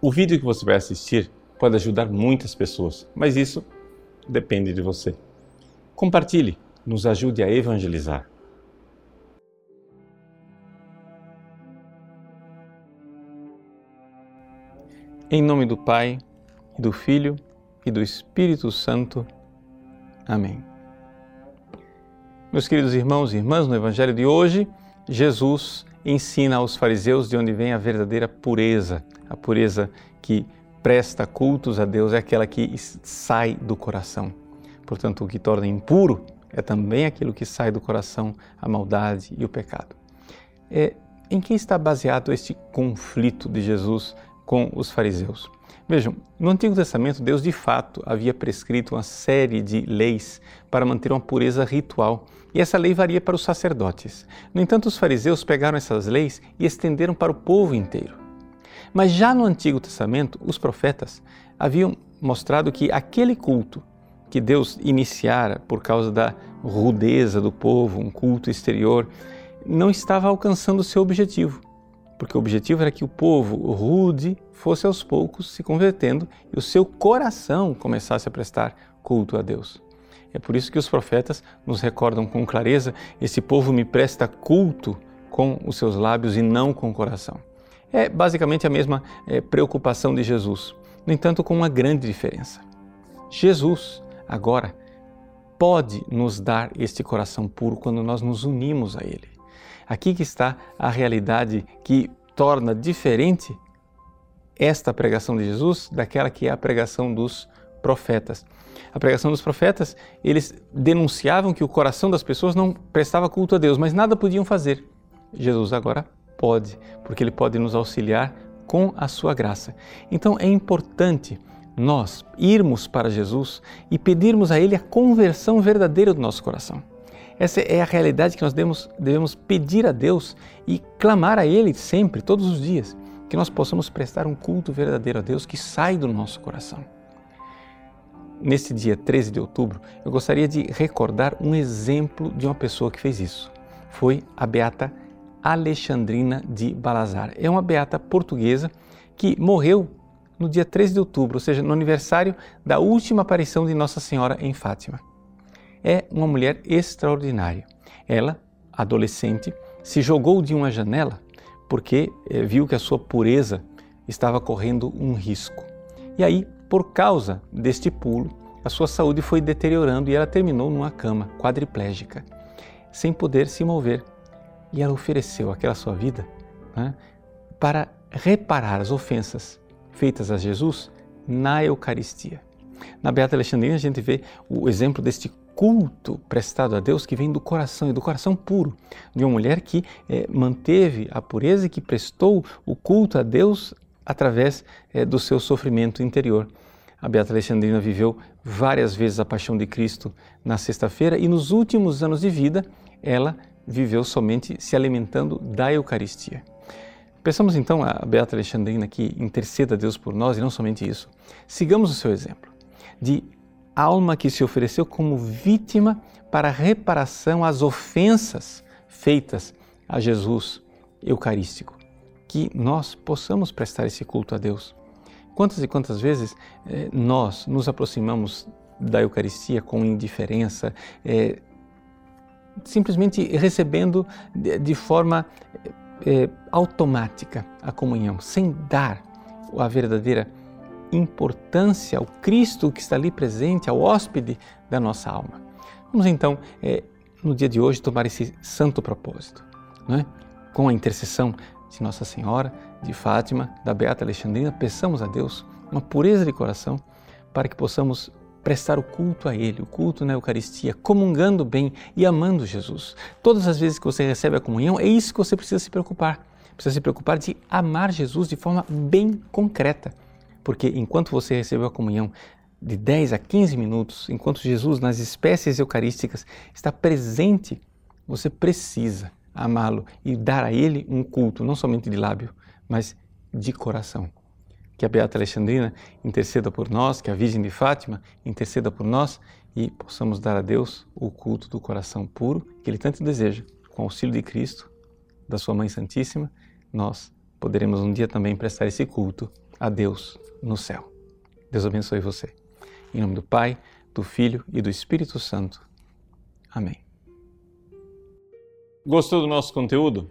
O vídeo que você vai assistir pode ajudar muitas pessoas, mas isso depende de você. Compartilhe, nos ajude a evangelizar. Em nome do Pai, do Filho e do Espírito Santo. Amém. Meus queridos irmãos e irmãs, no Evangelho de hoje, Jesus ensina aos fariseus de onde vem a verdadeira pureza, a pureza que presta cultos a Deus é aquela que sai do coração. Portanto, o que torna impuro é também aquilo que sai do coração, a maldade e o pecado. É, em que está baseado este conflito de Jesus com os fariseus? Vejam, no Antigo Testamento, Deus de fato havia prescrito uma série de leis para manter uma pureza ritual, e essa lei varia para os sacerdotes. No entanto, os fariseus pegaram essas leis e estenderam para o povo inteiro. Mas já no Antigo Testamento, os profetas haviam mostrado que aquele culto que Deus iniciara por causa da rudeza do povo, um culto exterior, não estava alcançando o seu objetivo. Porque o objetivo era que o povo rude fosse aos poucos se convertendo e o seu coração começasse a prestar culto a Deus. É por isso que os profetas nos recordam com clareza: esse povo me presta culto com os seus lábios e não com o coração. É basicamente a mesma é, preocupação de Jesus, no entanto, com uma grande diferença. Jesus, agora, pode nos dar este coração puro quando nós nos unimos a Ele. Aqui que está a realidade que torna diferente esta pregação de Jesus daquela que é a pregação dos profetas. A pregação dos profetas, eles denunciavam que o coração das pessoas não prestava culto a Deus, mas nada podiam fazer. Jesus agora pode, porque ele pode nos auxiliar com a sua graça. Então é importante nós irmos para Jesus e pedirmos a Ele a conversão verdadeira do nosso coração. Essa é a realidade que nós devemos, devemos pedir a Deus e clamar a Ele sempre, todos os dias, que nós possamos prestar um culto verdadeiro a Deus que sai do nosso coração. Neste dia 13 de outubro, eu gostaria de recordar um exemplo de uma pessoa que fez isso. Foi a Beata Alexandrina de Balazar. É uma beata portuguesa que morreu no dia 13 de outubro, ou seja, no aniversário da última aparição de Nossa Senhora em Fátima. É uma mulher extraordinária. Ela, adolescente, se jogou de uma janela porque eh, viu que a sua pureza estava correndo um risco. E aí, por causa deste pulo, a sua saúde foi deteriorando e ela terminou numa cama quadriplégica, sem poder se mover e ela ofereceu aquela sua vida né, para reparar as ofensas feitas a Jesus na Eucaristia. Na Beata Alexandrina a gente vê o exemplo deste culto prestado a Deus que vem do coração e do coração puro, de uma mulher que eh, manteve a pureza e que prestou o culto a Deus através eh, do seu sofrimento interior. A Beata Alexandrina viveu várias vezes a paixão de Cristo na sexta-feira e nos últimos anos de vida ela viveu somente se alimentando da Eucaristia. Peçamos então a Beata Alexandrina que interceda a Deus por nós e não somente isso. Sigamos o seu exemplo de alma que se ofereceu como vítima para reparação às ofensas feitas a Jesus Eucarístico. Que nós possamos prestar esse culto a Deus. Quantas e quantas vezes eh, nós nos aproximamos da Eucaristia com indiferença, eh, simplesmente recebendo de, forma é, automática a comunhão, sem dar a verdadeira importância ao Cristo que está ali presente, ao hóspede da nossa alma. Vamos então, é, no dia de hoje, tomar esse santo propósito, não é? com a intercessão de Nossa Senhora, de Fátima, da Beata Alexandrina, peçamos a Deus uma pureza de coração para que possamos prestar o culto a Ele, o culto na Eucaristia, comungando bem e amando Jesus. Todas as vezes que você recebe a comunhão, é isso que você precisa se preocupar. Precisa se preocupar de amar Jesus de forma bem concreta. Porque enquanto você recebeu a comunhão de 10 a 15 minutos, enquanto Jesus nas espécies eucarísticas está presente, você precisa amá-lo e dar a Ele um culto, não somente de lábio, mas de coração que a Beata Alexandrina interceda por nós, que a Virgem de Fátima interceda por nós e possamos dar a Deus o culto do coração puro que Ele tanto deseja. Com o auxílio de Cristo, da Sua Mãe Santíssima, nós poderemos um dia também prestar esse culto a Deus no céu. Deus abençoe você. Em nome do Pai, do Filho e do Espírito Santo. Amém. Gostou do nosso conteúdo?